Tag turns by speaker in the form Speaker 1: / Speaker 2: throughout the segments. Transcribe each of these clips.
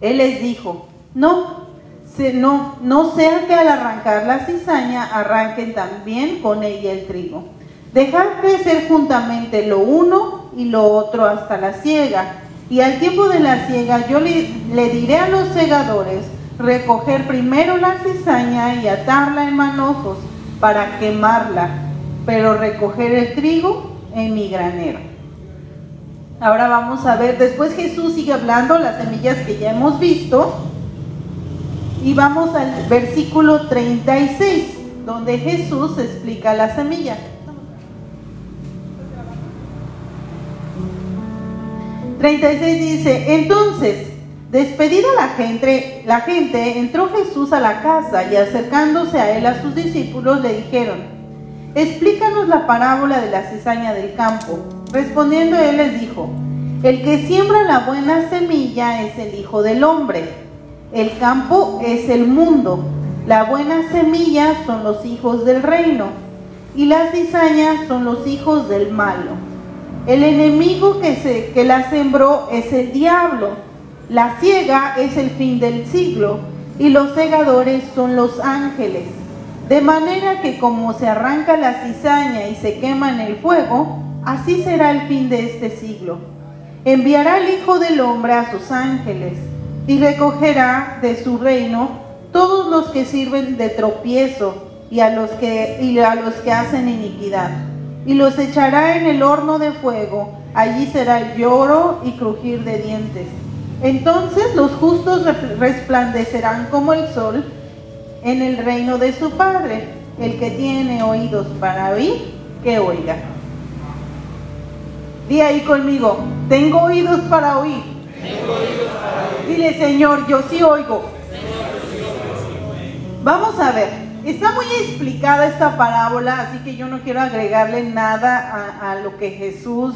Speaker 1: Él les dijo, no, no, no sea que al arrancar la cizaña arranquen también con ella el trigo. Dejad crecer juntamente lo uno y lo otro hasta la siega. Y al tiempo de la siega yo le, le diré a los segadores, recoger primero la cizaña y atarla en manojos para quemarla, pero recoger el trigo en mi granero. Ahora vamos a ver, después Jesús sigue hablando las semillas que ya hemos visto. Y vamos al versículo 36, donde Jesús explica la semilla. 36 dice, entonces, despedida la gente, la gente, entró Jesús a la casa y acercándose a él a sus discípulos le dijeron, explícanos la parábola de la cizaña del campo. Respondiendo él les dijo, el que siembra la buena semilla es el Hijo del Hombre. El campo es el mundo. La buena semilla son los hijos del reino. Y las cizañas son los hijos del malo. El enemigo que, se, que la sembró es el diablo. La ciega es el fin del siglo. Y los segadores son los ángeles. De manera que como se arranca la cizaña y se quema en el fuego, así será el fin de este siglo. Enviará el Hijo del Hombre a sus ángeles y recogerá de su reino todos los que sirven de tropiezo y a los que, y a los que hacen iniquidad. Y los echará en el horno de fuego, allí será lloro y crujir de dientes. Entonces los justos resplandecerán como el sol en el reino de su Padre. El que tiene oídos para oír, que oiga. Di ahí conmigo, tengo oídos para oír. Dile, Señor, yo sí oigo. Vamos a ver, está muy explicada esta parábola, así que yo no quiero agregarle nada a, a lo que Jesús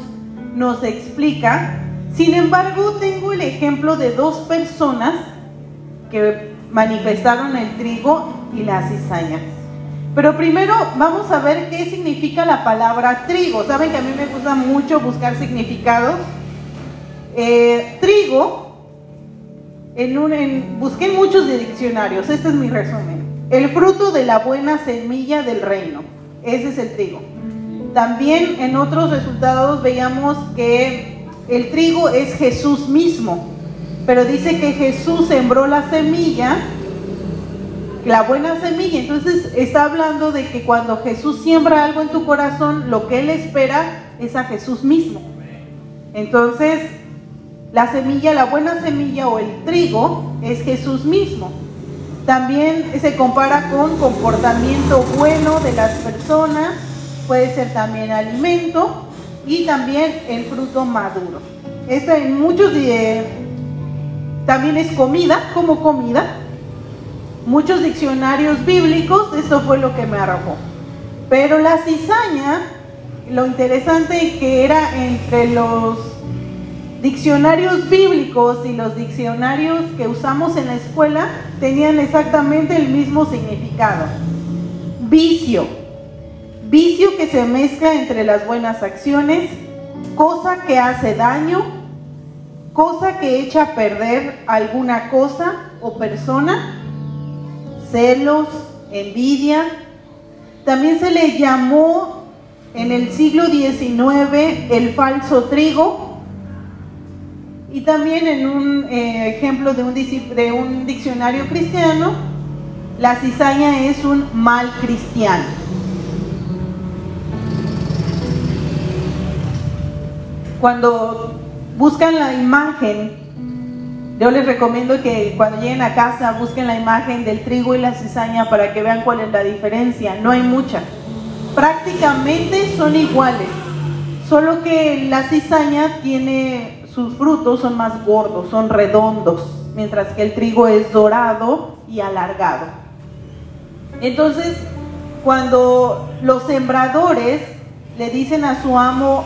Speaker 1: nos explica. Sin embargo, tengo el ejemplo de dos personas que manifestaron el trigo y la cizaña. Pero primero vamos a ver qué significa la palabra trigo. Saben que a mí me gusta mucho buscar significados. Eh, trigo, en busqué muchos diccionarios, este es mi resumen. El fruto de la buena semilla del reino, ese es el trigo. También en otros resultados veíamos que el trigo es Jesús mismo, pero dice que Jesús sembró la semilla, la buena semilla. Entonces está hablando de que cuando Jesús siembra algo en tu corazón, lo que Él espera es a Jesús mismo. Entonces, la semilla, la buena semilla o el trigo es Jesús mismo. También se compara con comportamiento bueno de las personas, puede ser también alimento y también el fruto maduro. Esta en muchos también es comida, como comida. Muchos diccionarios bíblicos, esto fue lo que me arrojó. Pero la cizaña, lo interesante que era entre los diccionarios bíblicos y los diccionarios que usamos en la escuela tenían exactamente el mismo significado. Vicio. Vicio que se mezcla entre las buenas acciones, cosa que hace daño, cosa que echa a perder alguna cosa o persona, celos, envidia. También se le llamó en el siglo XIX el falso trigo y también en un eh, ejemplo de un, de un diccionario cristiano, la cizaña es un mal cristiano. Cuando buscan la imagen, yo les recomiendo que cuando lleguen a casa busquen la imagen del trigo y la cizaña para que vean cuál es la diferencia. No hay mucha. Prácticamente son iguales, solo que la cizaña tiene sus frutos son más gordos, son redondos. mientras que el trigo es dorado y alargado. Entonces, cuando los sembradores le dicen a su amo,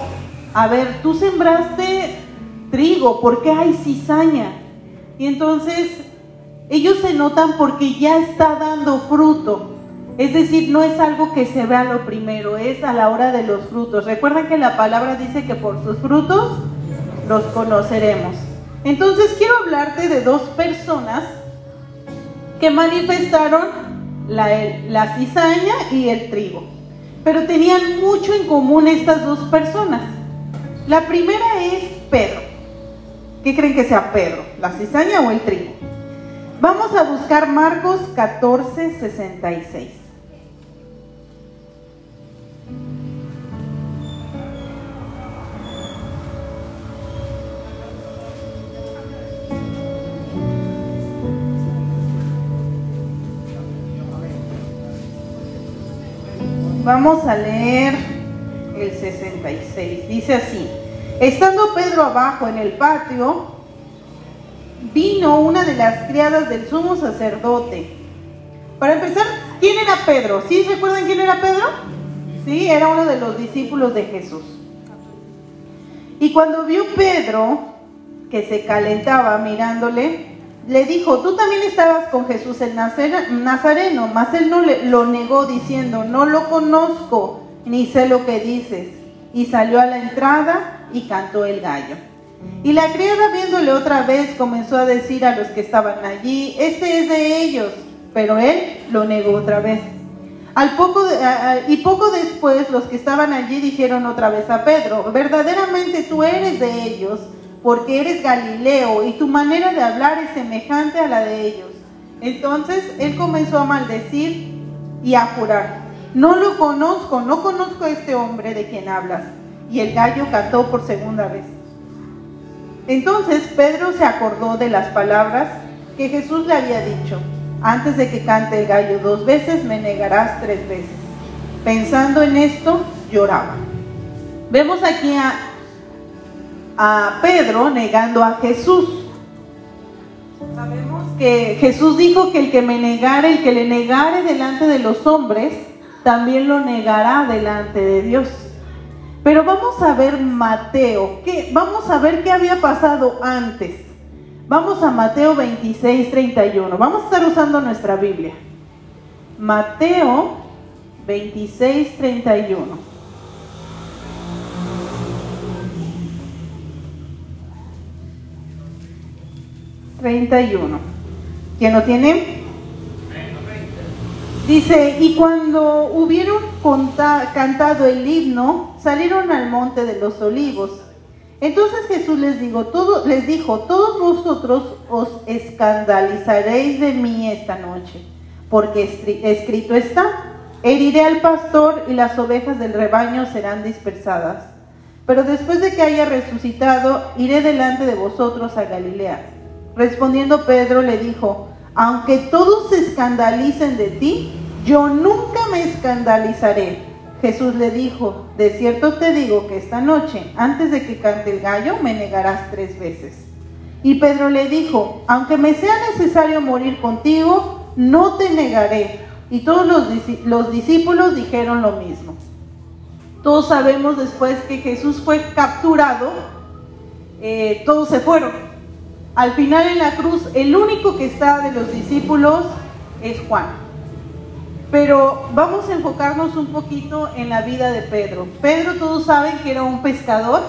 Speaker 1: a ver, tú sembraste trigo, ¿por qué hay cizaña? Y entonces ellos se notan porque ya está dando fruto. Es decir, no es algo que se vea lo primero, es a la hora de los frutos. Recuerden que la palabra dice que por sus frutos los conoceremos. Entonces quiero hablarte de dos personas que manifestaron la, la cizaña y el trigo. Pero tenían mucho en común estas dos personas. La primera es Pedro. ¿Qué creen que sea Pedro? ¿La cizaña o el trigo? Vamos a buscar Marcos 14, 66. Vamos a leer el 66. Dice así, estando Pedro abajo en el patio, vino una de las criadas del sumo sacerdote. Para empezar, ¿quién era Pedro? ¿Sí recuerdan quién era Pedro? Sí, era uno de los discípulos de Jesús. Y cuando vio Pedro que se calentaba mirándole, le dijo, tú también estabas con Jesús el Nazareno, mas él no lo negó diciendo, no lo conozco, ni sé lo que dices. Y salió a la entrada y cantó el gallo. Y la criada viéndole otra vez comenzó a decir a los que estaban allí, este es de ellos, pero él lo negó otra vez. Al poco y poco después los que estaban allí dijeron otra vez a Pedro, verdaderamente tú eres de ellos, porque eres Galileo y tu manera de hablar es semejante a la de ellos. Entonces él comenzó a maldecir y a jurar, no lo conozco, no conozco a este hombre de quien hablas. Y el gallo cantó por segunda vez. Entonces Pedro se acordó de las palabras que Jesús le había dicho, antes de que cante el gallo dos veces, me negarás tres veces. Pensando en esto, lloraba. Vemos aquí a, a Pedro negando a Jesús. Sabemos que Jesús dijo que el que me negare, el que le negare delante de los hombres, también lo negará delante de Dios. Pero vamos a ver Mateo, vamos a ver qué había pasado antes. Vamos a Mateo 26, 31. Vamos a estar usando nuestra Biblia. Mateo 26, 31. ¿31? ¿Quién lo tiene? Dice, y cuando hubieron cantado el himno, salieron al monte de los olivos. Entonces Jesús les, dijo, les dijo, todos vosotros os escandalizaréis de mí esta noche, porque escrito está, heriré al pastor y las ovejas del rebaño serán dispersadas. Pero después de que haya resucitado, iré delante de vosotros a Galilea. Respondiendo Pedro le dijo, aunque todos se escandalicen de ti, yo nunca me escandalizaré. Jesús le dijo, de cierto te digo que esta noche, antes de que cante el gallo, me negarás tres veces. Y Pedro le dijo, aunque me sea necesario morir contigo, no te negaré. Y todos los, discípulos dijeron lo mismo. Todos sabemos después que Jesús fue capturado, eh, todos se fueron. Al final en la cruz, el único que está de los discípulos es Juan. Pero vamos a enfocarnos un poquito en la vida de Pedro. Pedro, todos saben que era un pescador.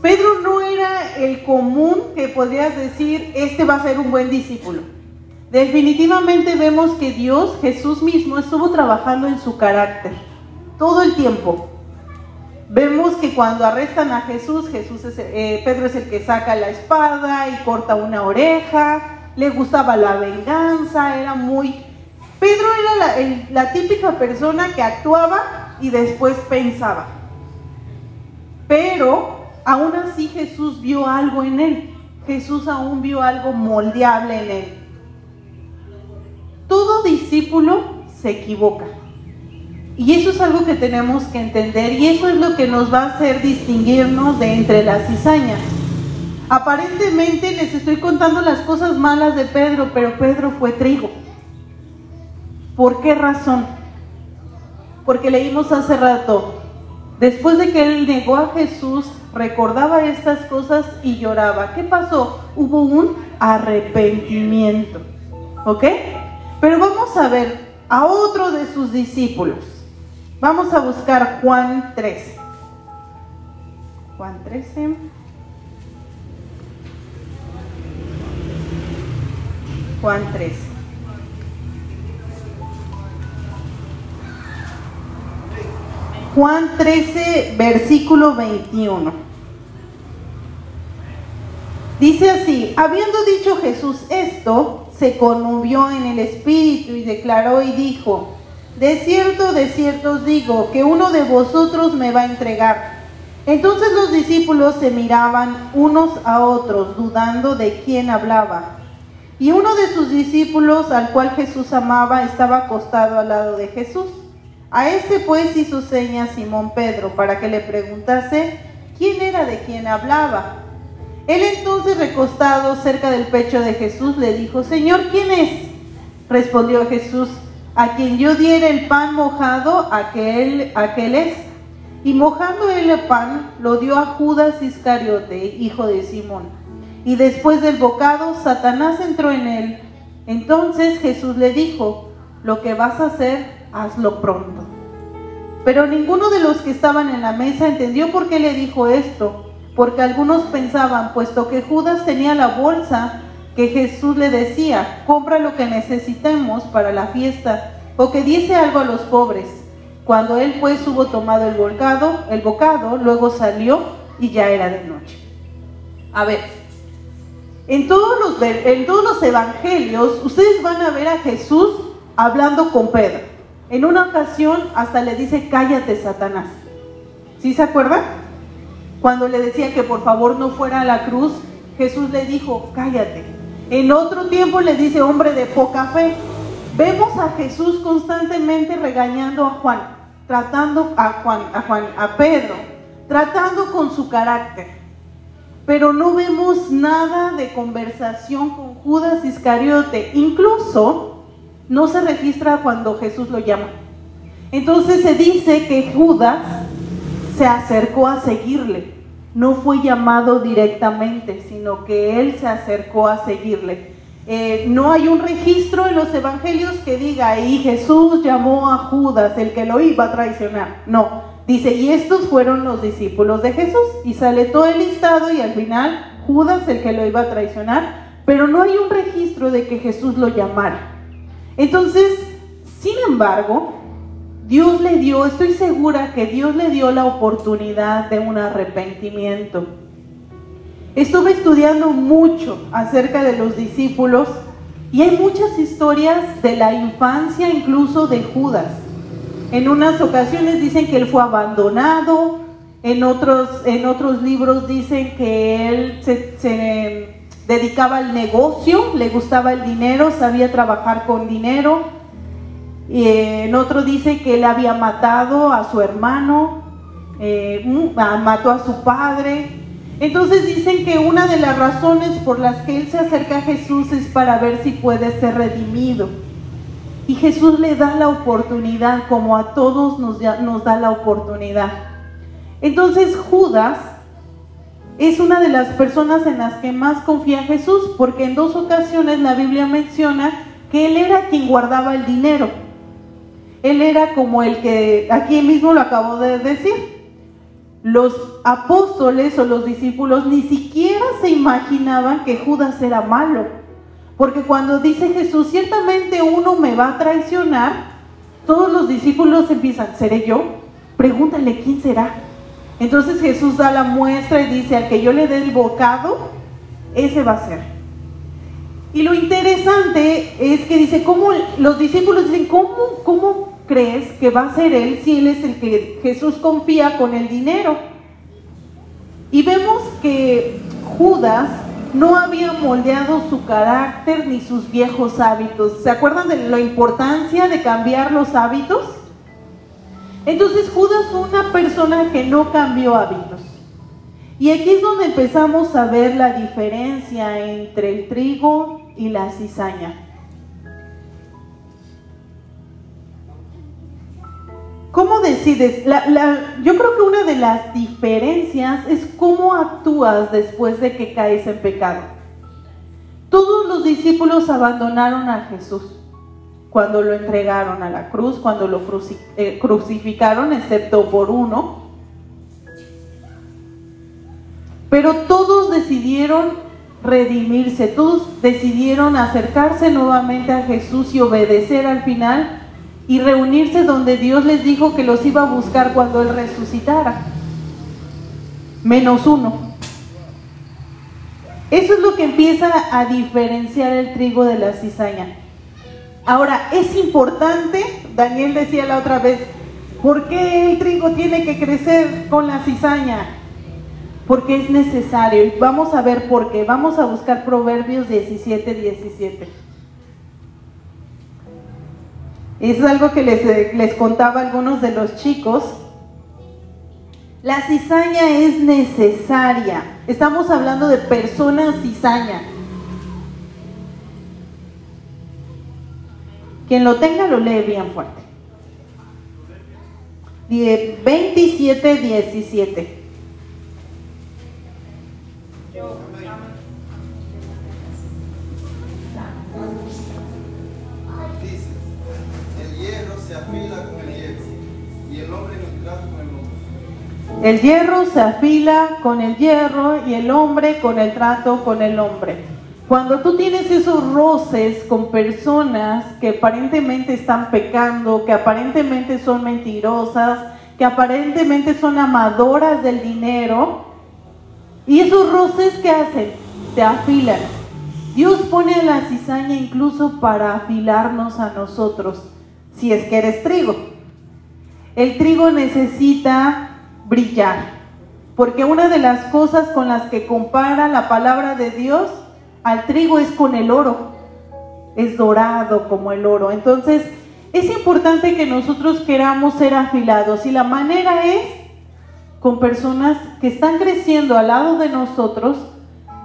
Speaker 1: Pedro no era el común que podrías decir, este va a ser un buen discípulo. Definitivamente vemos que Dios, Jesús mismo, estuvo trabajando en su carácter todo el tiempo. Vemos que cuando arrestan a Jesús, Jesús eh, Pedro es el que saca la espada y corta una oreja, le gustaba la venganza, era muy... Pedro era la, típica persona que actuaba y después pensaba. Pero aún así Jesús vio algo en él. Jesús aún vio algo moldeable en él. Todo discípulo se equivoca. Y eso es algo que tenemos que entender y eso es lo que nos va a hacer distinguirnos de entre las cizañas. Aparentemente les estoy contando las cosas malas de Pedro, pero Pedro fue trigo. ¿Por qué razón? Porque leímos hace rato, después de que él negó a Jesús, recordaba estas cosas y lloraba. ¿Qué pasó? Hubo un arrepentimiento. ¿Ok? Pero vamos a ver a otro de sus discípulos. Vamos a buscar Juan 3. Juan 13. Juan 13. Juan 13, versículo 21. Dice así, habiendo dicho Jesús esto, se conmovió en el espíritu y declaró y dijo, de cierto, de cierto os digo, que uno de vosotros me va a entregar. Entonces los discípulos se miraban unos a otros, dudando de quién hablaba. Y uno de sus discípulos, al cual Jesús amaba, estaba acostado al lado de Jesús. A este pues hizo señas Simón Pedro para que le preguntase quién era de quien hablaba. Él entonces recostado cerca del pecho de Jesús le dijo, Señor, ¿quién es? Respondió Jesús, a quien yo diera el pan mojado, aquel, aquel es. Y mojando él el pan, lo dio a Judas Iscariote, hijo de Simón. Y después del bocado, Satanás entró en él. Entonces Jesús le dijo, lo que vas a hacer, hazlo pronto. Pero ninguno de los que estaban en la mesa entendió por qué le dijo esto, porque algunos pensaban, puesto que Judas tenía la bolsa, que Jesús le decía, compra lo que necesitemos para la fiesta, o que diese algo a los pobres. Cuando él pues hubo tomado el bocado, el bocado, luego salió y ya era de noche. A ver, en todos los, en todos los evangelios ustedes van a ver a Jesús hablando con Pedro. En una ocasión hasta le dice, cállate Satanás. ¿Sí se acuerdan? Cuando le decía que por favor no fuera a la cruz, Jesús le dijo, cállate. En otro tiempo le dice hombre de poca fe. Vemos a Jesús constantemente regañando a Juan, tratando a Juan, a Juan, a Pedro, tratando con su carácter. Pero no vemos nada de conversación con Judas Iscariote. Incluso no se registra cuando Jesús lo llama. Entonces se dice que Judas se acercó a seguirle no fue llamado directamente, sino que él se acercó a seguirle. Eh, no hay un registro en los evangelios que diga, y Jesús llamó a Judas, el que lo iba a traicionar. No, dice, y estos fueron los discípulos de Jesús. Y sale todo el listado y al final Judas, el que lo iba a traicionar, pero no hay un registro de que Jesús lo llamara. Entonces, sin embargo, Dios le dio, estoy segura que Dios le dio la oportunidad de un arrepentimiento. Estuve estudiando mucho acerca de los discípulos y hay muchas historias de la infancia, incluso de Judas. En unas ocasiones dicen que él fue abandonado, en otros, en otros libros dicen que él se, dedicaba al negocio, le gustaba el dinero, sabía trabajar con dinero. Y en otro dice que él había matado a su hermano, eh, mm, mató a su padre. Entonces dicen que una de las razones por las que él se acerca a Jesús es para ver si puede ser redimido. Y Jesús le da la oportunidad, como a todos nos, da la oportunidad. Entonces Judas es una de las personas en las que más confía Jesús, porque en dos ocasiones la Biblia menciona que él era quien guardaba el dinero. Él era como el que, aquí mismo lo acabo de decir, los apóstoles o los discípulos ni siquiera se imaginaban que Judas era malo. Porque cuando dice Jesús, ciertamente uno me va a traicionar, todos los discípulos empiezan, ¿seré yo? Pregúntale quién será. Entonces Jesús da la muestra y dice, al que yo le dé el bocado, ese va a ser. Y lo interesante es que dice, ¿cómo los discípulos dicen, ¿cómo, cómo crees que va a ser Él si Él es el que Jesús confía con el dinero? Y vemos que Judas no había moldeado su carácter ni sus viejos hábitos. ¿Se acuerdan de la importancia de cambiar los hábitos? Entonces Judas fue una persona que no cambió hábitos. Y aquí es donde empezamos a ver la diferencia entre el trigo y la cizaña. ¿Cómo decides? yo creo que una de las diferencias es cómo actúas después de que caes en pecado. Todos los discípulos abandonaron a Jesús cuando lo entregaron a la cruz, cuando lo eh, crucificaron, excepto por uno. Pero todos decidieron redimirse, todos decidieron acercarse nuevamente a Jesús y obedecer al final y reunirse donde Dios les dijo que los iba a buscar cuando Él resucitara. Menos uno. Eso es lo que empieza a diferenciar el trigo de la cizaña. Ahora, es importante, Daniel decía la otra vez, ¿por qué el trigo tiene que crecer con la cizaña? Porque es necesario. Vamos a ver por qué. Vamos a buscar Proverbios 17, 17. Es algo que les, les contaba a algunos de los chicos. La cizaña es necesaria. Estamos hablando de personas cizaña. Quien lo tenga lo lee bien fuerte. 27, 17. El hierro se afila con el hierro y el hombre con el trato con el hombre. Cuando tú tienes esos roces con personas que aparentemente están pecando, que aparentemente son mentirosas, que aparentemente son amadoras del dinero, y esos roces que hacen, te afilan. Dios pone la cizaña incluso para afilarnos a nosotros, si es que eres trigo. El trigo necesita brillar. Porque una de las cosas con las que compara la palabra de Dios al trigo es con el oro. Es dorado como el oro. Entonces, es importante que nosotros queramos ser afilados. Y la manera es con personas que están creciendo al lado de nosotros,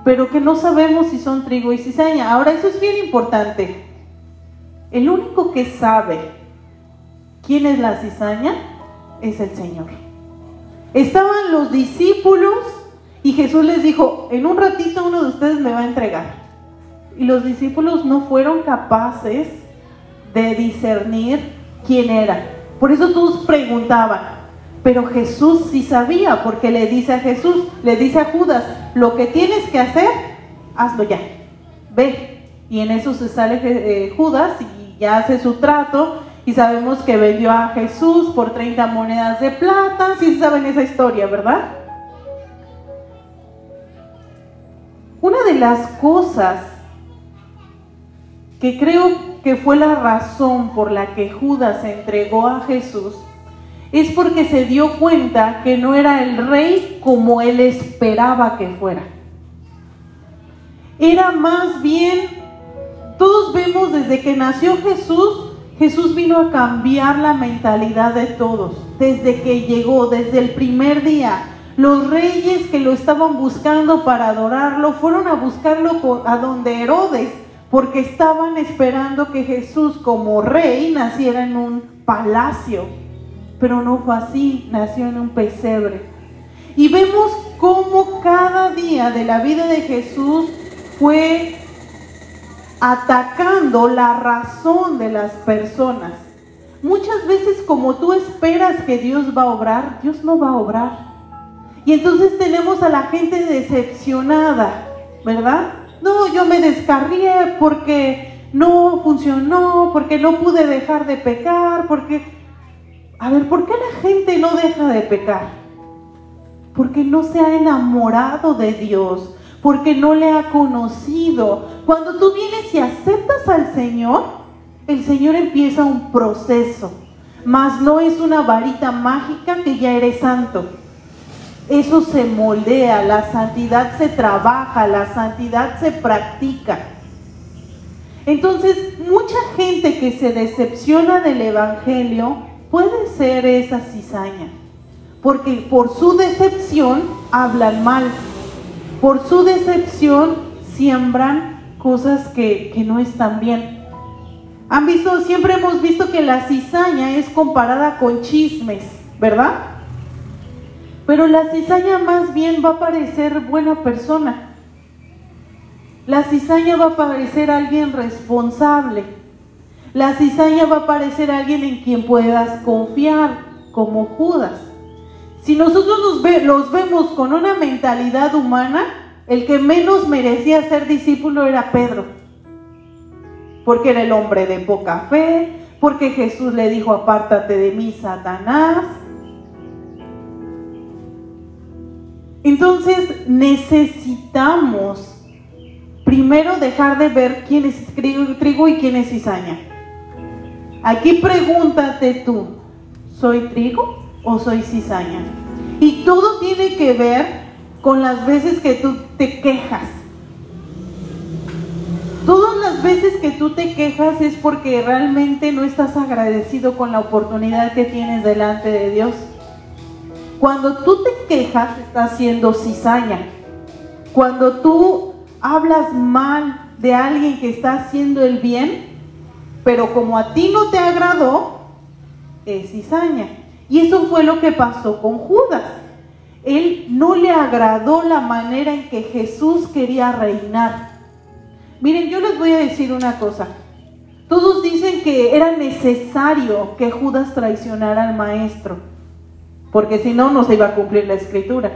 Speaker 1: pero que no sabemos si son trigo y cizaña. Ahora, eso es bien importante. El único que sabe quién es la cizaña es el Señor. Estaban los discípulos y Jesús les dijo, en un ratito uno de ustedes me va a entregar. Y los discípulos no fueron capaces de discernir quién era. Por eso todos preguntaban. Pero Jesús sí sabía, porque le dice a Jesús, le dice a Judas, lo que tienes que hacer, hazlo ya. Ve. Y en eso se sale eh, Judas y ya hace su trato y sabemos que vendió a Jesús por 30 monedas de plata. Si saben esa historia, ¿verdad? Una de las cosas que creo que fue la razón por la que Judas entregó a Jesús es porque se dio cuenta que no era el rey como él esperaba que fuera. Era más bien, todos vemos desde que nació Jesús, Jesús vino a cambiar la mentalidad de todos, desde que llegó, desde el primer día. Los reyes que lo estaban buscando para adorarlo fueron a buscarlo a donde Herodes, porque estaban esperando que Jesús como rey naciera en un palacio. Pero no fue así, nació en un pesebre. Y vemos cómo cada día de la vida de Jesús fue atacando la razón de las personas. Muchas veces como tú esperas que Dios va a obrar, Dios no va a obrar. Y entonces tenemos a la gente decepcionada, ¿verdad? No, yo me descarrié porque no funcionó, porque no pude dejar de pecar, porque... A ver, ¿por qué la gente no deja de pecar? Porque no se ha enamorado de Dios, porque no le ha conocido. Cuando tú vienes y aceptas al Señor, el Señor empieza un proceso, mas no es una varita mágica que ya eres santo. Eso se moldea, la santidad se trabaja, la santidad se practica. Entonces, mucha gente que se decepciona del Evangelio puede ser esa cizaña, porque por su decepción hablan mal, por su decepción siembran cosas que, que no están bien. Han visto, siempre hemos visto que la cizaña es comparada con chismes, ¿verdad? Pero la cizaña más bien va a parecer buena persona. La cizaña va a parecer alguien responsable. La cizaña va a parecer alguien en quien puedas confiar, como Judas. Si nosotros nos los vemos con una mentalidad humana, el que menos merecía ser discípulo era Pedro. Porque era el hombre de poca fe, porque Jesús le dijo, apártate de mí, Satanás. Entonces necesitamos primero dejar de ver quién es trigo y quién es cizaña. Aquí pregúntate tú, ¿soy trigo o soy cizaña? Y todo tiene que ver con las veces que tú te quejas. Todas las veces que tú te quejas es porque realmente no estás agradecido con la oportunidad que tienes delante de Dios. Cuando tú te quejas, estás siendo cizaña. Cuando tú hablas mal de alguien que está haciendo el bien, pero como a ti no te agradó, es cizaña. Y eso fue lo que pasó con Judas. Él no le agradó la manera en que Jesús quería reinar. Miren, yo les voy a decir una cosa. Todos dicen que era necesario que Judas traicionara al maestro, porque si no, no se iba a cumplir la escritura.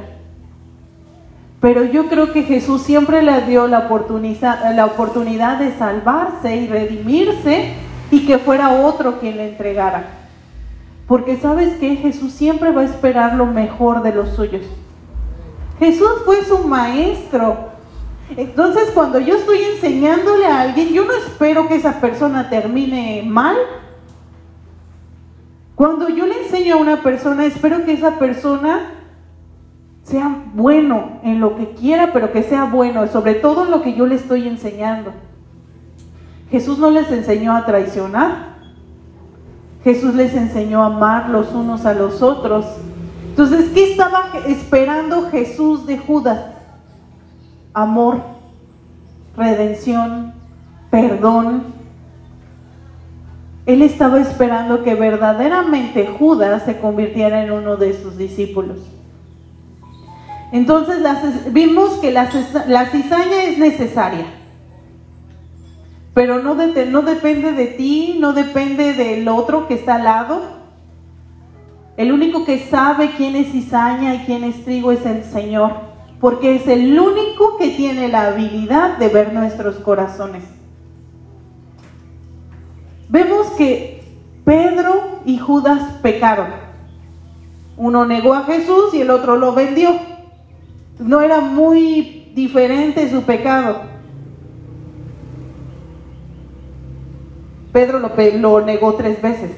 Speaker 1: Pero yo creo que Jesús siempre le dio la oportunidad, la oportunidad de salvarse y redimirse y que fuera otro quien le entregara. Porque sabes que Jesús siempre va a esperar lo mejor de los suyos. Jesús fue su maestro. Entonces cuando yo estoy enseñándole a alguien, yo no espero que esa persona termine mal. Cuando yo le enseño a una persona, espero que esa persona sea bueno en lo que quiera, pero que sea bueno, sobre todo en lo que yo le estoy enseñando. Jesús no les enseñó a traicionar. Jesús les enseñó a amar los unos a los otros. Entonces, ¿qué estaba esperando Jesús de Judas? Amor, redención, perdón. Él estaba esperando que verdaderamente Judas se convirtiera en uno de sus discípulos. Entonces vimos que la, cizaña es necesaria, pero no, no depende de ti, no depende del otro que está al lado. El único que sabe quién es cizaña y quién es trigo es el Señor, porque es el único que tiene la habilidad de ver nuestros corazones. Vemos que Pedro y Judas pecaron. Uno negó a Jesús y el otro lo vendió. No era muy diferente su pecado. Pedro lo, negó tres veces,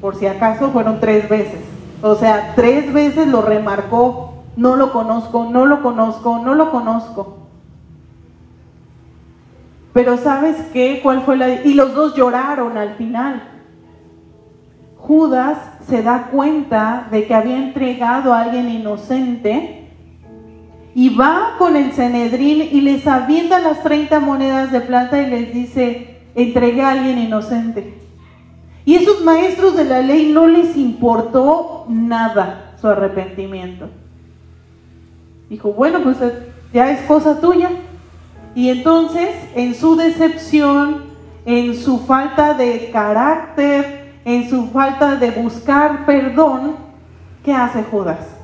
Speaker 1: por si acaso fueron tres veces. O sea, tres veces lo remarcó, no lo conozco, no lo conozco, no lo conozco. Pero ¿sabes qué? ¿Cuál fue la... Y los dos lloraron al final. Judas se da cuenta de que había entregado a alguien inocente y va con el Cenedrín y les avienta las 30 monedas de plata y les dice, entregué a alguien inocente. Y esos maestros de la ley no les importó nada su arrepentimiento. Dijo, bueno, pues eh, ya es cosa tuya. Y entonces, en su decepción, en su falta de carácter, en su falta de buscar perdón, ¿qué hace Judas?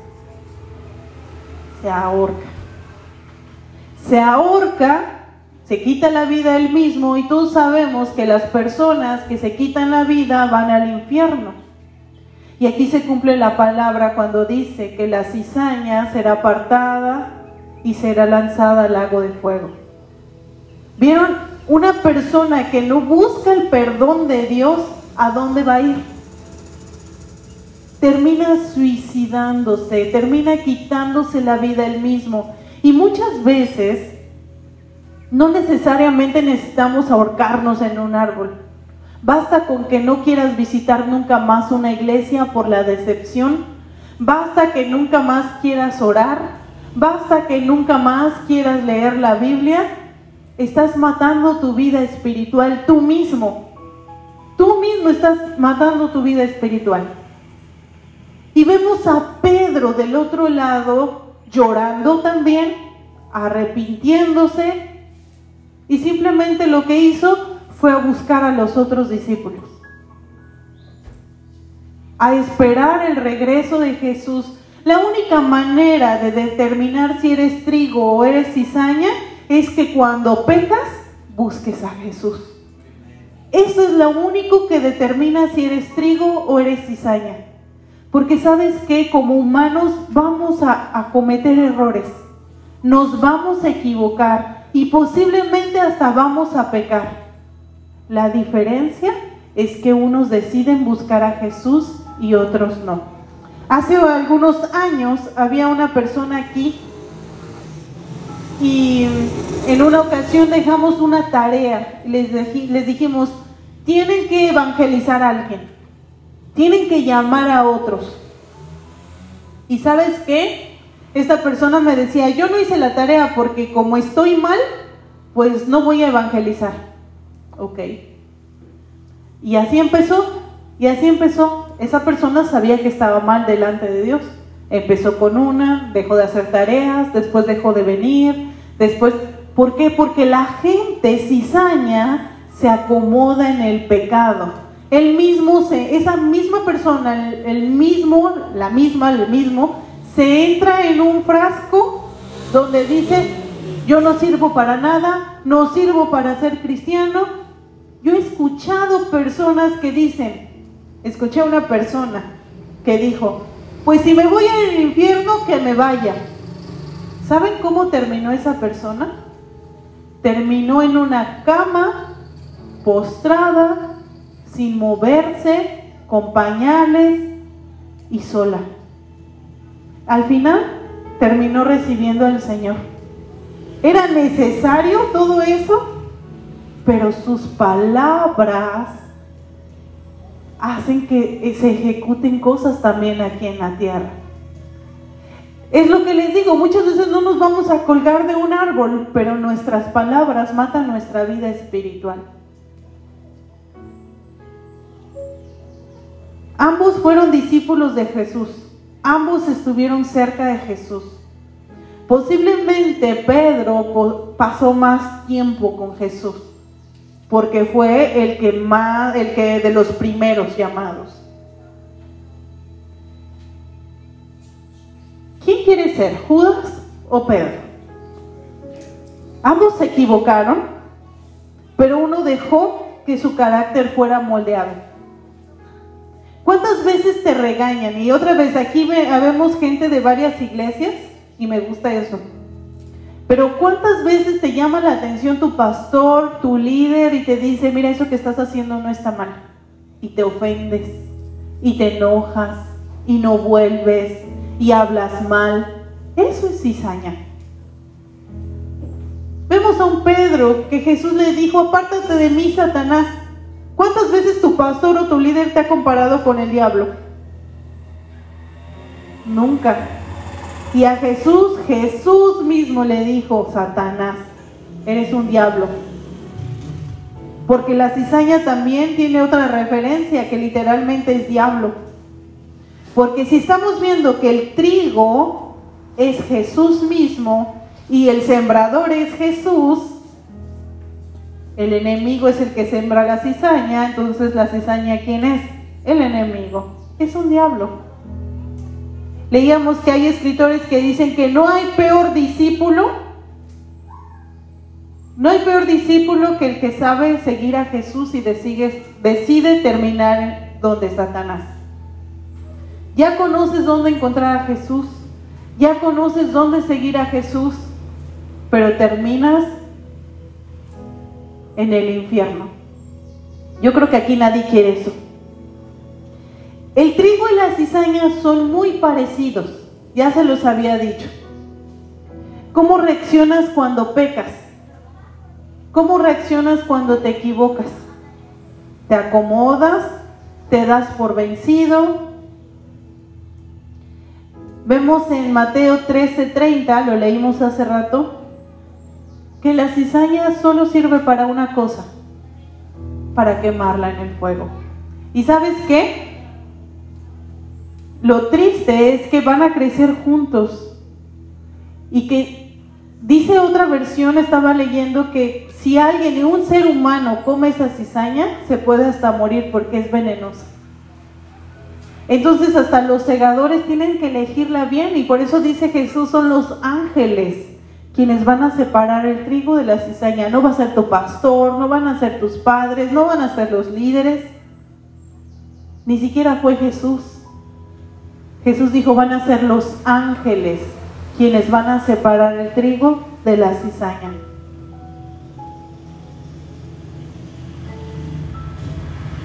Speaker 1: se ahorca. Se ahorca, se quita la vida él mismo y todos sabemos que las personas que se quitan la vida van al infierno. Y aquí se cumple la palabra cuando dice que la cizaña será apartada y será lanzada al lago de fuego. ¿Vieron? Una persona que no busca el perdón de Dios, ¿a dónde va a ir? termina suicidándose, termina quitándose la vida él mismo. Y muchas veces no necesariamente necesitamos ahorcarnos en un árbol. Basta con que no quieras visitar nunca más una iglesia por la decepción. Basta que nunca más quieras orar. Basta que nunca más quieras leer la Biblia. Estás matando tu vida espiritual tú mismo. Tú mismo estás matando tu vida espiritual. Y vemos a Pedro del otro lado llorando también, arrepintiéndose, y simplemente lo que hizo fue a buscar a los otros discípulos, a esperar el regreso de Jesús. La única manera de determinar si eres trigo o eres cizaña es que cuando pecas, busques a Jesús. Eso es lo único que determina si eres trigo o eres cizaña. Porque sabes que como humanos vamos a, a, cometer errores, nos vamos a equivocar y posiblemente hasta vamos a pecar. La diferencia es que unos deciden buscar a Jesús y otros no. Hace algunos años había una persona aquí y en una ocasión dejamos una tarea, les, dijimos, tienen que evangelizar a alguien, tienen que llamar a otros. ¿Y sabes qué? Esta persona me decía, yo no hice la tarea porque como estoy mal, pues no voy a evangelizar. Ok. Y así empezó, y así empezó. Esa persona sabía que estaba mal delante de Dios. Empezó con una, dejó de hacer tareas, después dejó de venir, después... ¿Por qué? Porque la gente cizaña se acomoda en el pecado. El mismo, se, esa misma persona, el, el mismo, la misma, el mismo, se entra en un frasco donde dice, yo no sirvo para nada, no sirvo para ser cristiano. Yo he escuchado personas que dicen, escuché a una persona que dijo, pues si me voy al infierno, que me vaya. ¿Saben cómo terminó esa persona? Terminó en una cama, postrada, sin moverse, con pañales y sola. Al final terminó recibiendo al Señor. ¿Era necesario todo eso? Pero sus palabras hacen que se ejecuten cosas también aquí en la tierra. Es lo que les digo, muchas veces no nos vamos a colgar de un árbol, pero nuestras palabras matan nuestra vida espiritual. Ambos fueron discípulos de Jesús, ambos estuvieron cerca de Jesús. Posiblemente Pedro pasó más tiempo con Jesús, porque fue el que más, el que de los primeros llamados. ¿Quién quiere ser, Judas o Pedro? Ambos se equivocaron, pero uno dejó que su carácter fuera moldeado. ¿Cuántas veces te regañan? Y otra vez, aquí vemos gente de varias iglesias y me gusta eso. Pero ¿cuántas veces te llama la atención tu pastor, tu líder y te dice, mira, eso que estás haciendo no está mal? Y te ofendes, y te enojas, y no vuelves, y hablas mal. Eso es cizaña. Vemos a un Pedro que Jesús le dijo, apártate de mí, Satanás. ¿Cuántas veces tu pastor o tu líder te ha comparado con el diablo? Nunca. Y a Jesús, Jesús mismo le dijo, Satanás, eres un diablo. Porque la cizaña también tiene otra referencia que literalmente es diablo. Porque si estamos viendo que el trigo es Jesús mismo y el sembrador es Jesús, el enemigo es el que sembra la cizaña, entonces la cizaña ¿quién es? El enemigo. Es un diablo. Leíamos que hay escritores que dicen que no hay peor discípulo, no hay peor discípulo que el que sabe seguir a Jesús y decide, decide terminar donde Satanás. Ya conoces dónde encontrar a Jesús, ya conoces dónde seguir a Jesús, pero terminas en el infierno. Yo creo que aquí nadie quiere eso. El trigo y la cizaña son muy parecidos, ya se los había dicho. ¿Cómo reaccionas cuando pecas? ¿Cómo reaccionas cuando te equivocas? ¿Te acomodas? ¿Te das por vencido? Vemos en Mateo 13:30, lo leímos hace rato, que la cizaña solo sirve para una cosa, para quemarla en el fuego. ¿Y sabes qué? Lo triste es que van a crecer juntos y que dice otra versión, estaba leyendo que si alguien, un ser humano, come esa cizaña, se puede hasta morir porque es venenosa. Entonces hasta los segadores tienen que elegirla bien y por eso dice Jesús son los ángeles quienes van a separar el trigo de la cizaña. No va a ser tu pastor, no van a ser tus padres, no van a ser los líderes. Ni siquiera fue Jesús. Jesús dijo, van a ser los ángeles quienes van a separar el trigo de la cizaña.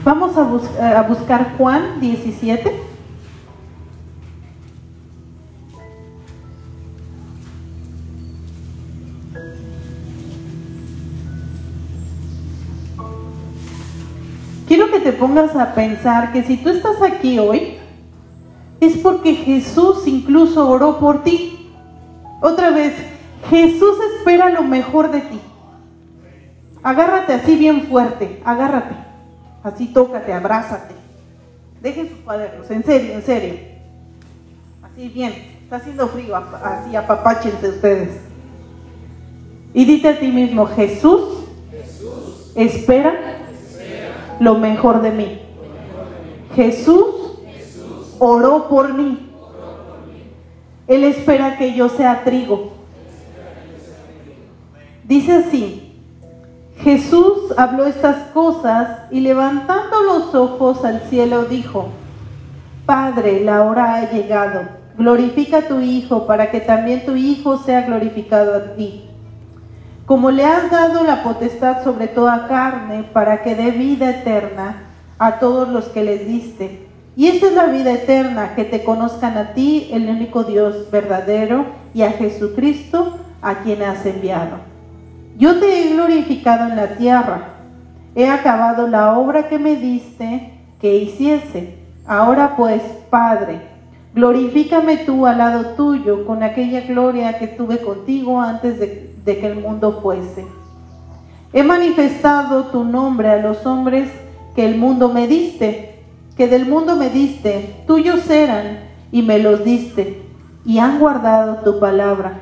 Speaker 1: Vamos a, buscar Juan 17. Te pongas a pensar que si tú estás aquí hoy, es porque Jesús incluso oró por ti. Otra vez, Jesús espera lo mejor de ti. Agárrate así bien fuerte, agárrate. Así tócate, abrázate. Dejen sus cuadernos, en serio, en serio. Así bien, está haciendo frío, así apapáchense ustedes. Y dite a ti mismo, Jesús, espera lo mejor de mí. Jesús oró por mí. Él espera que yo sea trigo. Dice así, Jesús habló estas cosas y levantando los ojos al cielo dijo, Padre, la hora ha llegado, glorifica a tu Hijo para que también tu Hijo sea glorificado a ti como le has dado la potestad sobre toda carne para que dé vida eterna a todos los que les diste. Y esta es la vida eterna, que te conozcan a ti, el único Dios verdadero, y a Jesucristo, a quien has enviado. Yo te he glorificado en la tierra, he acabado la obra que me diste que hiciese. Ahora pues, Padre, glorifícame tú al lado tuyo con aquella gloria que tuve contigo antes de de que el mundo fuese. He manifestado tu nombre a los hombres que el mundo me diste, que del mundo me diste, tuyos eran y me los diste, y han guardado tu palabra.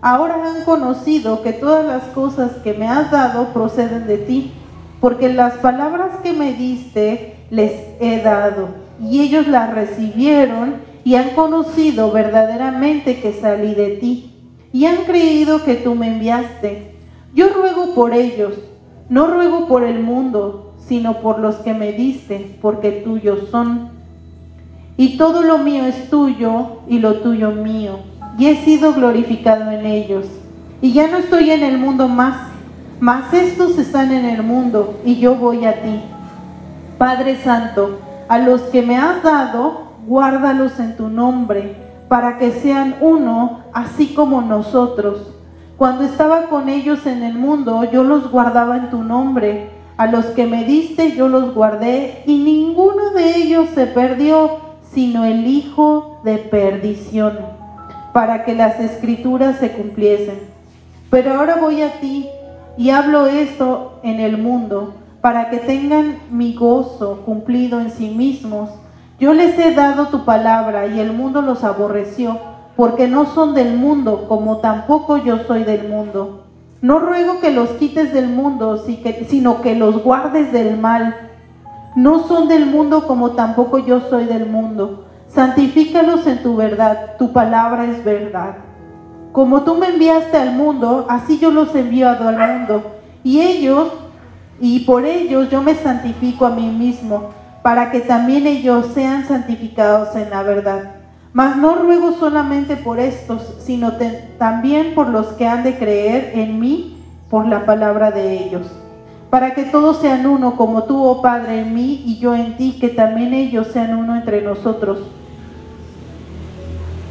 Speaker 1: Ahora han conocido que todas las cosas que me has dado proceden de ti, porque las palabras que me diste les he dado, y ellos las recibieron y han conocido verdaderamente que salí de ti y han creído que tú me enviaste. Yo ruego por ellos, no ruego por el mundo, sino por los que me diste, porque tuyos son. Y todo lo mío es tuyo y lo tuyo mío, y he sido glorificado en ellos. Y ya no estoy en el mundo más, mas estos están en el mundo, y yo voy a ti. Padre Santo, a los que me has dado, guárdalos en tu nombre para que sean uno, así como nosotros. Cuando estaba con ellos en el mundo, yo los guardaba en tu nombre. A los que me diste, yo los guardé, y ninguno de ellos se perdió, sino el hijo de perdición, para que las escrituras se cumpliesen. Pero ahora voy a ti y hablo esto en el mundo, para que tengan mi gozo cumplido en sí mismos yo les he dado tu palabra y el mundo los aborreció, porque no son del mundo, como tampoco yo soy del mundo. No ruego que los quites del mundo, sino que los guardes del mal. No son del mundo como tampoco yo soy del mundo. Santifícalos en tu verdad, tu palabra es verdad. Como tú me enviaste al mundo, así yo los envío al mundo. Y ellos, y por ellos yo me santifico a mí mismo para que también ellos sean santificados en la verdad. Mas no ruego solamente por estos, sino también por los que han de creer en mí por la palabra de ellos, para que todos sean uno, como tú, oh Padre, en mí y yo en ti, que también ellos sean uno entre nosotros.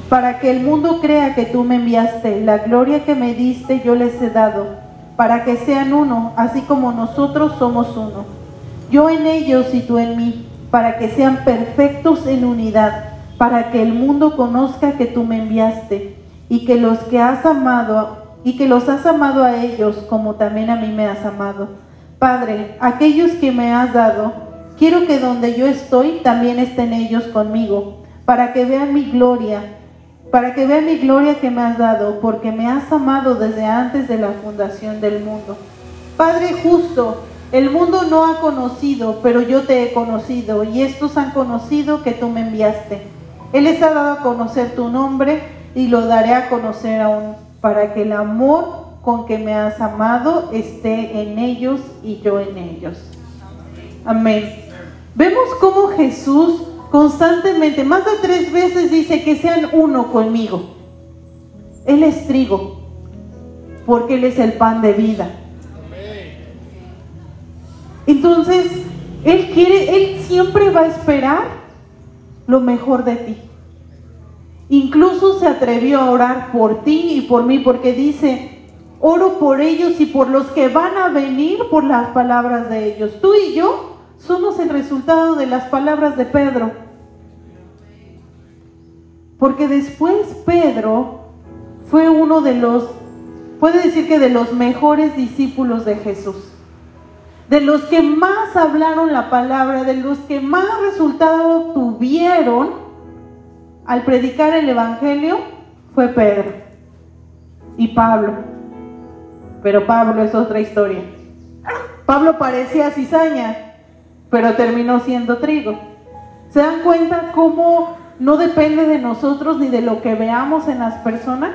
Speaker 1: Para que el mundo crea que tú me enviaste, la gloria que me diste yo les he dado, para que sean uno, así como nosotros somos uno yo en ellos y tú en mí, para que sean perfectos en unidad, para que el mundo conozca que tú me enviaste y que los que has amado y que los has amado a ellos como también a mí me has amado. Padre, aquellos que me has dado, quiero que donde yo estoy también estén ellos conmigo, para que vean mi gloria, para que vean mi gloria que me has dado, porque me has amado desde antes de la fundación del mundo. Padre justo, el mundo no ha conocido, pero yo te he conocido, y estos han conocido que tú me enviaste. Él les ha dado a conocer tu nombre y lo daré a conocer aún, para que el amor con que me has amado esté en ellos y yo en ellos. Amén. Vemos cómo Jesús constantemente, más de tres veces dice que sean uno conmigo. Él es trigo, porque Él es el pan de vida. Entonces, Él quiere, Él siempre va a esperar lo mejor de ti. Incluso se atrevió a orar por ti y por mí porque dice, oro por ellos y por los que van a venir por las palabras de ellos. Tú y yo somos el resultado de las palabras de Pedro. Porque después Pedro fue uno de los, puede decir que de los mejores discípulos de Jesús de los que más hablaron la palabra, de los que más resultado tuvieron al predicar el Evangelio, fue Pedro y Pablo. Pero Pablo es otra historia. Pablo parecía cizaña, pero terminó siendo trigo. ¿Se dan cuenta cómo no depende de nosotros ni de lo que veamos en las personas?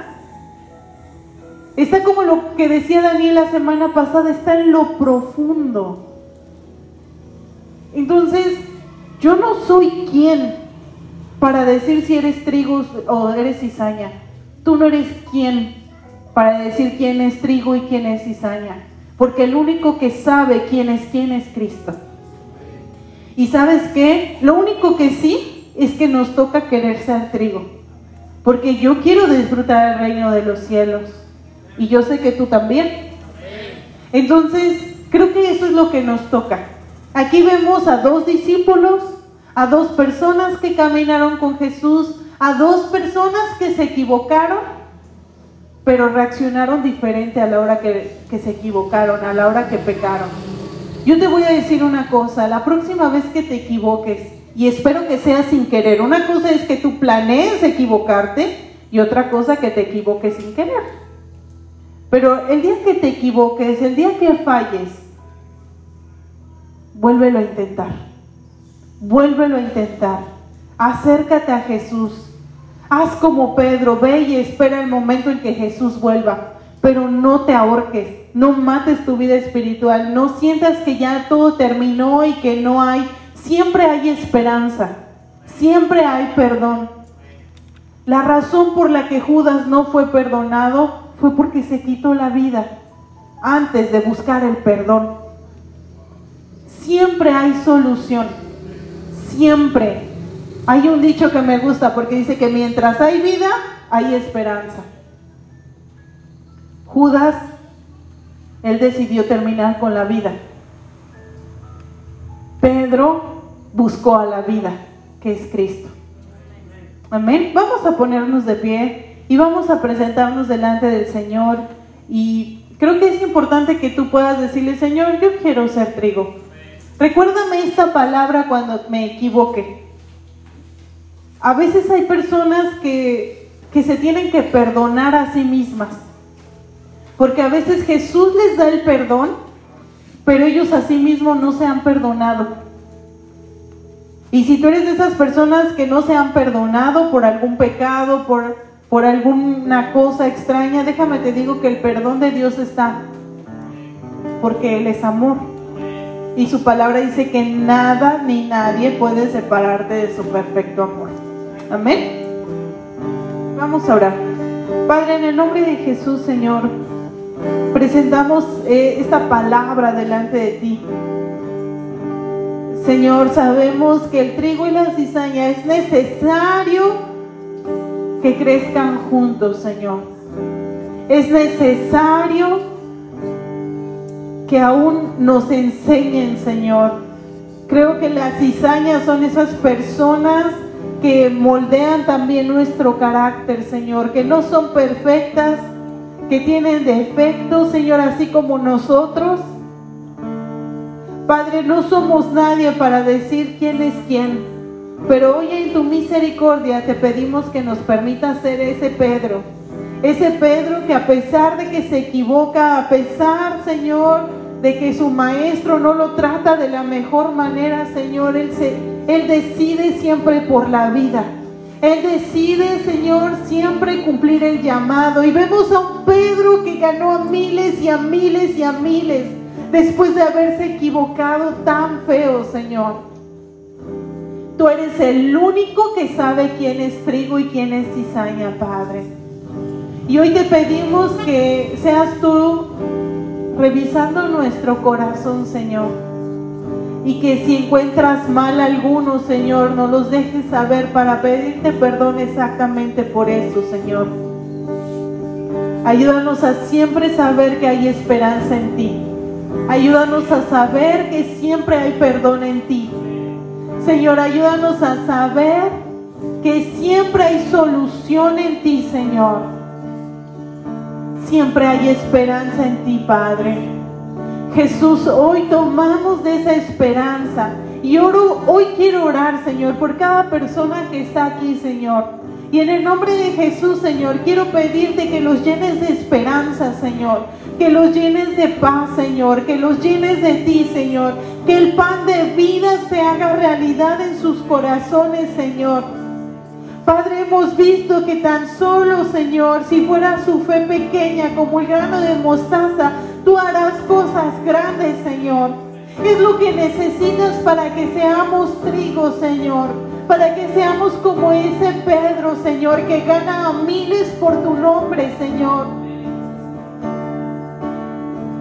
Speaker 1: Está como lo que decía Daniel la semana pasada, está en lo profundo. Entonces, yo no soy quien para decir si eres trigo o eres cizaña. Tú no eres quien para decir quién es trigo y quién es cizaña. Porque el único que sabe quién es quién es Cristo. Y sabes qué? Lo único que sí es que nos toca querer ser trigo. Porque yo quiero disfrutar el reino de los cielos. Y yo sé que tú también. Entonces, creo que eso es lo que nos toca. Aquí vemos a dos discípulos, a dos personas que caminaron con Jesús, a dos personas que se equivocaron, pero reaccionaron diferente a la hora que, que se equivocaron, a la hora que pecaron. Yo te voy a decir una cosa, la próxima vez que te equivoques, y espero que sea sin querer, una cosa es que tú planees equivocarte y otra cosa que te equivoques sin querer. Pero el día que te equivoques, el día que falles, vuélvelo a intentar. Vuélvelo a intentar. Acércate a Jesús. Haz como Pedro, ve y espera el momento en que Jesús vuelva. Pero no te ahorques, no mates tu vida espiritual, no sientas que ya todo terminó y que no hay. Siempre hay esperanza, siempre hay perdón. La razón por la que Judas no fue perdonado fue porque se quitó la vida antes de buscar el perdón. Siempre hay solución, siempre. Hay un dicho que me gusta porque dice que mientras hay vida, hay esperanza. Judas, él decidió terminar con la vida. Pedro buscó a la vida, que es Cristo. Amén. Vamos a ponernos de pie y vamos a presentarnos delante del Señor y creo que es importante que tú puedas decirle, Señor, yo quiero ser trigo. Recuérdame esta palabra cuando me equivoque. A veces hay personas que, que se tienen que perdonar a sí mismas, porque a veces Jesús les da el perdón, pero ellos a sí mismos no se han perdonado. Y si tú eres de esas personas que no se han perdonado por algún pecado, por por alguna cosa extraña, déjame te digo que el perdón de Dios está, porque Él es amor. Y su palabra dice que nada ni nadie puede separarte de su perfecto amor. Amén. Vamos a orar. Padre, en el nombre de Jesús, Señor, presentamos eh, esta palabra delante de ti. Señor, sabemos que el trigo y la cizaña es necesario que crezcan juntos, Señor. Es necesario que aún nos enseñen, Señor. Creo que las cizañas son esas personas que moldean también nuestro carácter, Señor, que no son perfectas, que tienen defectos, Señor, así como nosotros. Padre, no somos nadie para decir quién es quién, pero hoy en tu misericordia te pedimos que nos permita ser ese Pedro, ese Pedro que a pesar de que se equivoca, a pesar, Señor, de que su maestro no lo trata de la mejor manera, Señor, él, se, él decide siempre por la vida. Él decide, Señor, siempre cumplir el llamado. Y vemos a un Pedro que ganó a miles y a miles y a miles después de haberse equivocado tan feo, Señor. Tú eres el único que sabe quién es trigo y quién es cizaña, Padre. Y hoy te pedimos que seas tú revisando nuestro corazón, Señor. Y que si encuentras mal alguno, Señor, nos los dejes saber para pedirte perdón exactamente por eso, Señor. Ayúdanos a siempre saber que hay esperanza en ti. Ayúdanos a saber que siempre hay perdón en ti. Señor, ayúdanos a saber que siempre hay solución en ti, Señor. Siempre hay esperanza en ti, Padre. Jesús, hoy tomamos de esa esperanza. Y hoy quiero orar, Señor, por cada persona que está aquí, Señor. Y en el nombre de Jesús, Señor, quiero pedirte que los llenes de esperanza, Señor. Que los llenes de paz, Señor. Que los llenes de ti, Señor. Que el pan de vida se haga realidad en sus corazones, Señor. Padre, hemos visto que tan solo, Señor, si fuera su fe pequeña como el grano de mostaza, tú harás cosas grandes, Señor. Es lo que necesitas para que seamos trigo, Señor para que seamos como ese Pedro, Señor, que gana a miles por tu nombre, Señor.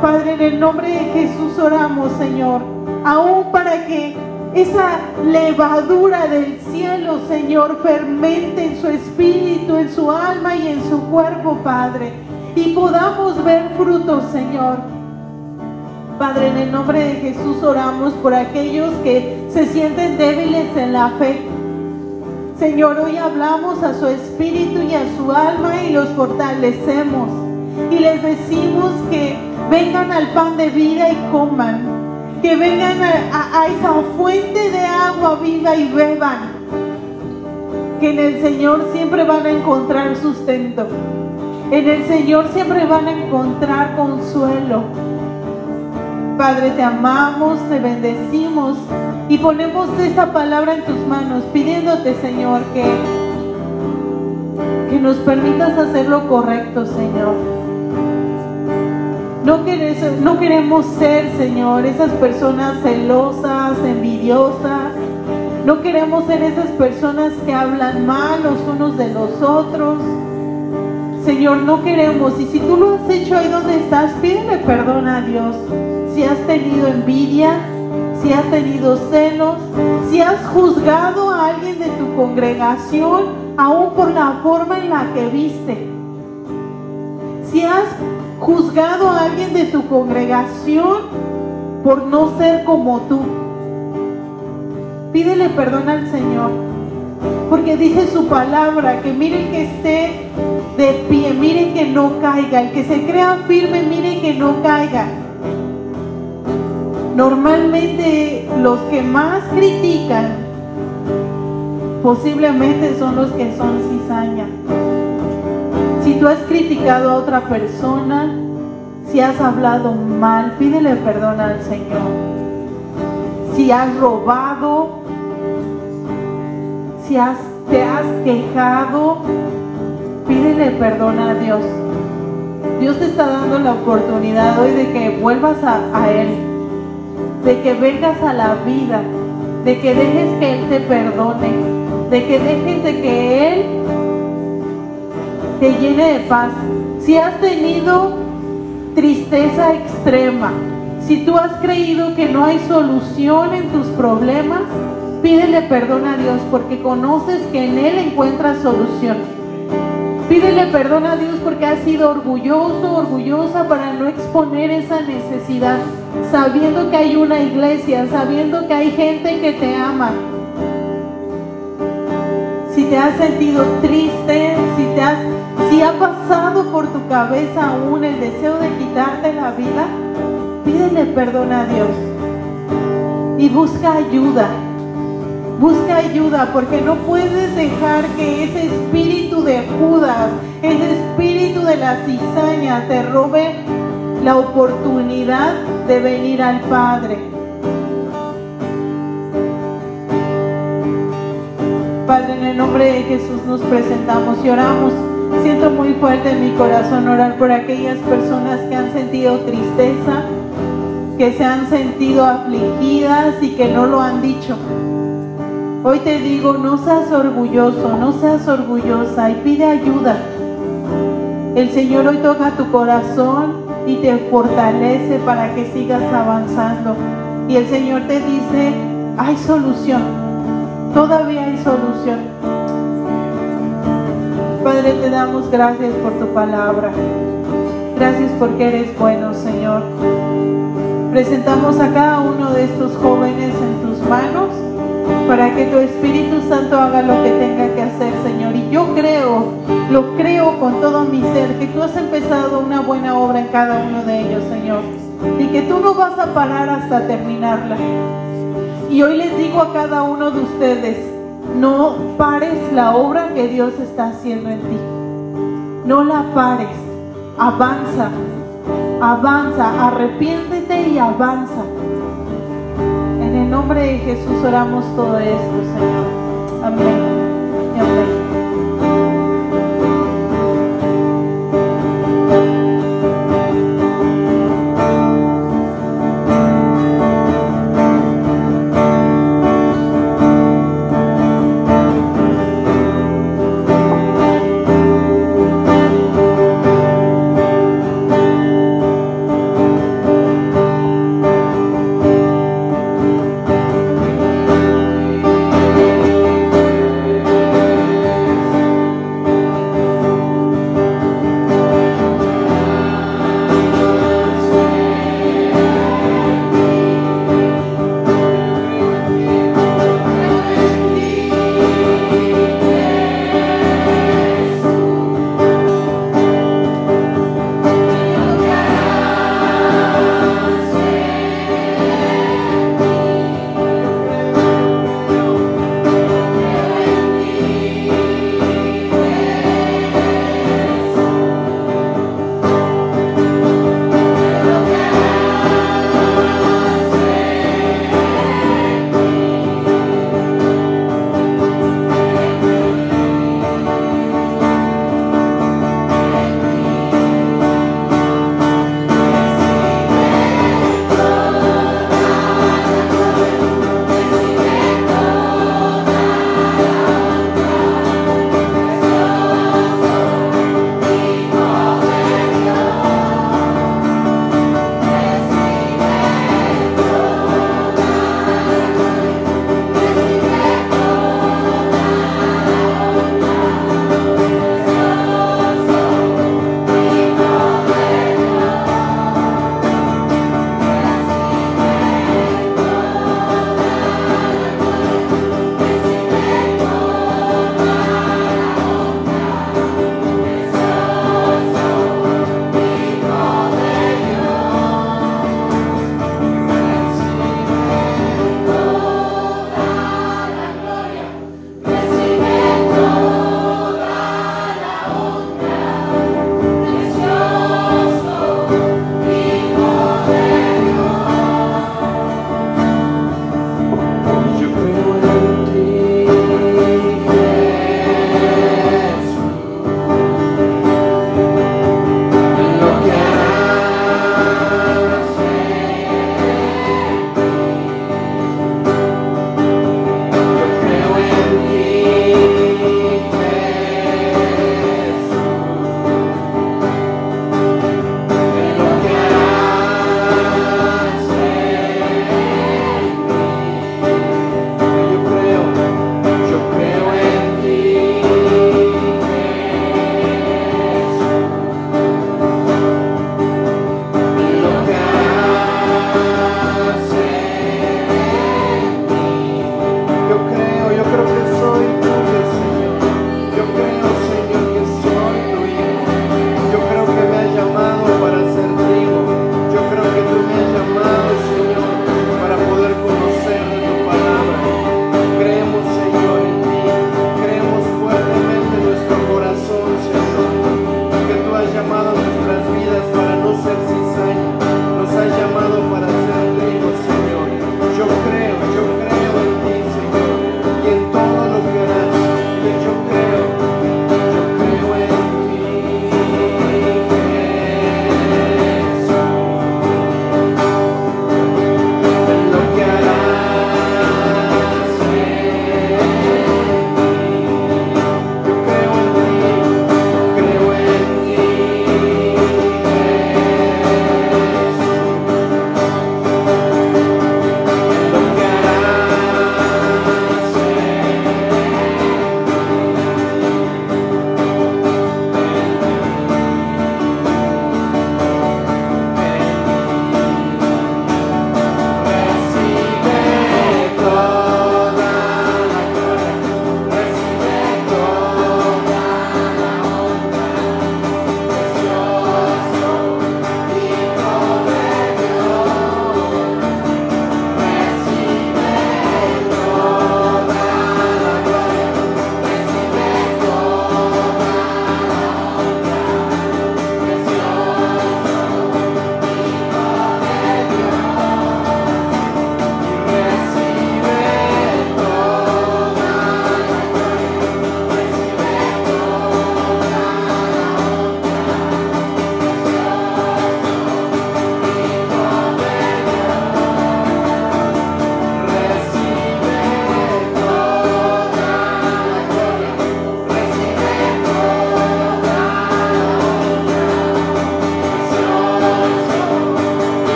Speaker 1: Padre, en el nombre de Jesús oramos, Señor, aún para que esa levadura del cielo, Señor, fermente en su espíritu, en su alma y en su cuerpo, Padre, y podamos ver frutos, Señor. Padre, en el nombre de Jesús oramos por aquellos que se sienten débiles en la fe. Señor, hoy hablamos a su espíritu y a su alma y los fortalecemos. Y les decimos que vengan al pan de vida y coman. Que vengan a, esa fuente de agua viva y beban. Que en el Señor siempre van a encontrar sustento. En el Señor siempre van a encontrar consuelo. Padre, te amamos, te bendecimos y ponemos esta palabra en tus manos, pidiéndote, Señor, que, que nos permitas hacer lo correcto, Señor. No, no queremos ser, Señor, esas personas celosas, envidiosas. No queremos ser esas personas que hablan mal los unos de los otros. Señor, no queremos. Y si tú lo has hecho ahí donde estás, pídele perdón a Dios si has tenido envidia, si has tenido celos, si has juzgado a alguien de tu congregación, aún por la forma en la que viste. Si has juzgado a alguien de tu congregación por no ser como tú. Pídele perdón al Señor. Porque dice su palabra que miren que esté de pie, miren que no caiga. El que se crea firme, miren que no caiga. Normalmente los que más critican posiblemente son los que son cizaña. Tú has criticado a otra persona, si has hablado mal, pídele perdón al Señor. Si has robado, si has, te has quejado, pídele perdón a Dios. Dios te está dando la oportunidad hoy de que vuelvas a, a Él de que vengas a la vida, de que dejes que Él te perdone, de que dejes de que Él te llene de paz. Si has tenido tristeza extrema, si tú has creído que no hay solución en tus problemas, pídele perdón a Dios porque conoces que en Él encuentras solución. Pídele perdón a Dios porque has sido orgulloso, orgullosa para no exponer esa necesidad sabiendo que hay una iglesia, sabiendo que hay gente que te ama. si te has sentido triste, si ha pasado por tu cabeza aún el deseo de quitarte la vida, pídele perdón a Dios y busca ayuda. Busca ayuda porque no puedes dejar que ese espíritu de Judas, ese espíritu de la cizaña te robe la oportunidad de venir al Padre. Padre, en el nombre de Jesús nos presentamos y oramos. Siento muy fuerte en mi corazón orar por aquellas personas que han sentido tristeza, que se han sentido afligidas y que no lo han dicho. Hoy te digo, no seas orgulloso, no seas orgullosa y pide ayuda. El Señor hoy toca tu corazón y te fortalece para que sigas avanzando. Y el Señor te dice, hay solución, todavía hay solución. Padre, te damos gracias por tu palabra. Gracias porque eres bueno, Señor. Presentamos a cada uno de estos jóvenes en tus manos para que tu Espíritu Santo haga lo que tenga que hacer, Señor. Y yo creo, lo creo con todo mi ser, que tú has empezado una buena obra en cada uno de ellos, Señor. Y que tú no vas a parar hasta terminarla. Y hoy les digo a cada uno de ustedes, no pares la obra que Dios está haciendo en ti. No la pares. Avanza. Avanza. Arrepiéntete y avanza. En el nombre de Jesús oramos todo esto, Señor. Amén. amén.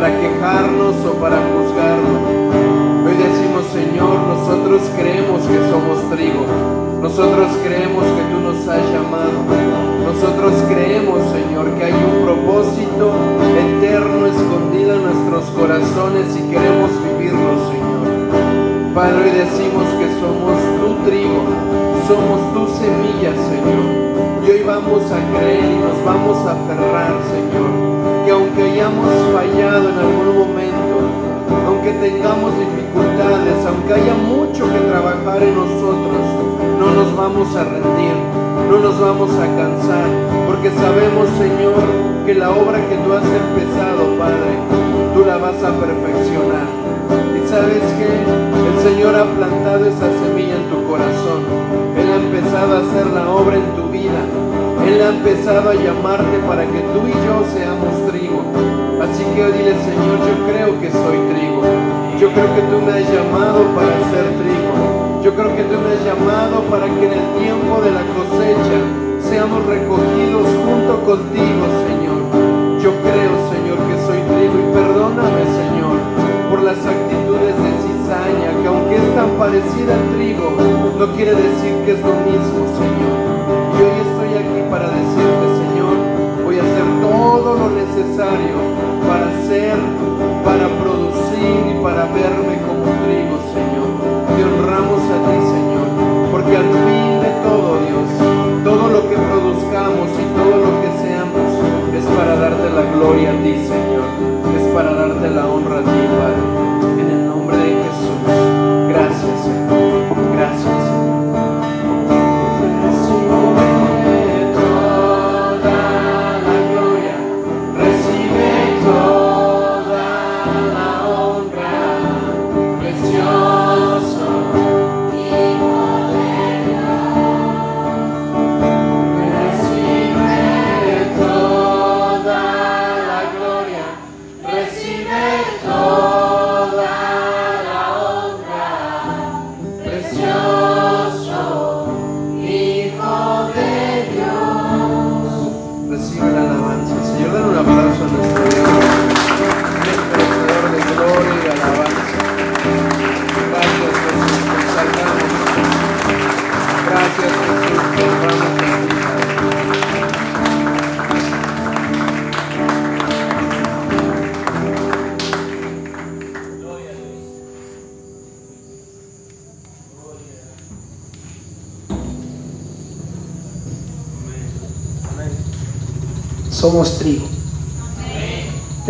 Speaker 2: Para quejarnos o para juzgarlo. Hoy decimos, Señor, nosotros creemos que somos trigo. Nosotros creemos que tú nos has llamado. Nosotros creemos, Señor, que hay un propósito eterno escondido en nuestros corazones y queremos vivirlo, Señor. Padre, hoy decimos que somos tu trigo, somos tu semilla, Señor. Y hoy vamos a creer y nos vamos a aferrar, Señor. Hayamos fallado en algún momento, aunque tengamos dificultades, aunque haya mucho que trabajar en nosotros, no nos vamos a rendir, no nos vamos a cansar, porque sabemos, Señor, que la obra que tú has empezado, Padre, tú la vas a perfeccionar. Y sabes que el Señor ha plantado esa semilla en tu corazón. Él ha empezado a hacer la obra en tu vida. Él ha empezado a llamarte para que tú y yo seamos. Así que dile, Señor, yo creo que soy trigo. Yo creo que tú me has llamado para ser trigo. Yo creo que tú me has llamado para que en el tiempo de la cosecha seamos recogidos junto contigo, Señor. Yo creo, Señor, que soy trigo y perdóname, Señor, por las actitudes de cizaña, que aunque es tan parecida al trigo, no quiere decir que es lo mismo, Señor. Y hoy estoy aquí para decirte, Señor, voy a hacer todo lo necesario ser, para producir y para verme como trigo, Señor. Te honramos a ti, Señor, porque al fin de todo, Dios, todo lo que produzcamos y todo lo que seamos es para darte la gloria a ti, Señor. Es para darte la honra a ti,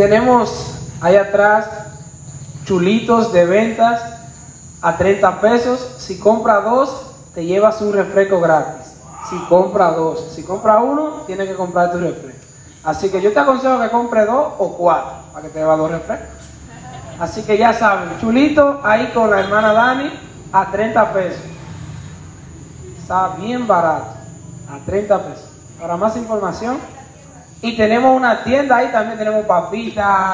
Speaker 3: Tenemos ahí atrás chulitos de ventas a 30 pesos. Si compra dos, te llevas un refresco gratis. Si compra dos, si compra uno, tienes que comprar tu refresco. Así que yo te aconsejo que compre dos o cuatro para que te llevas dos refrescos. Así que ya saben, chulito ahí con la hermana Dani a 30 pesos. Está bien barato, a 30 pesos. Para más información, y tenemos una tienda ahí, también tenemos papitas,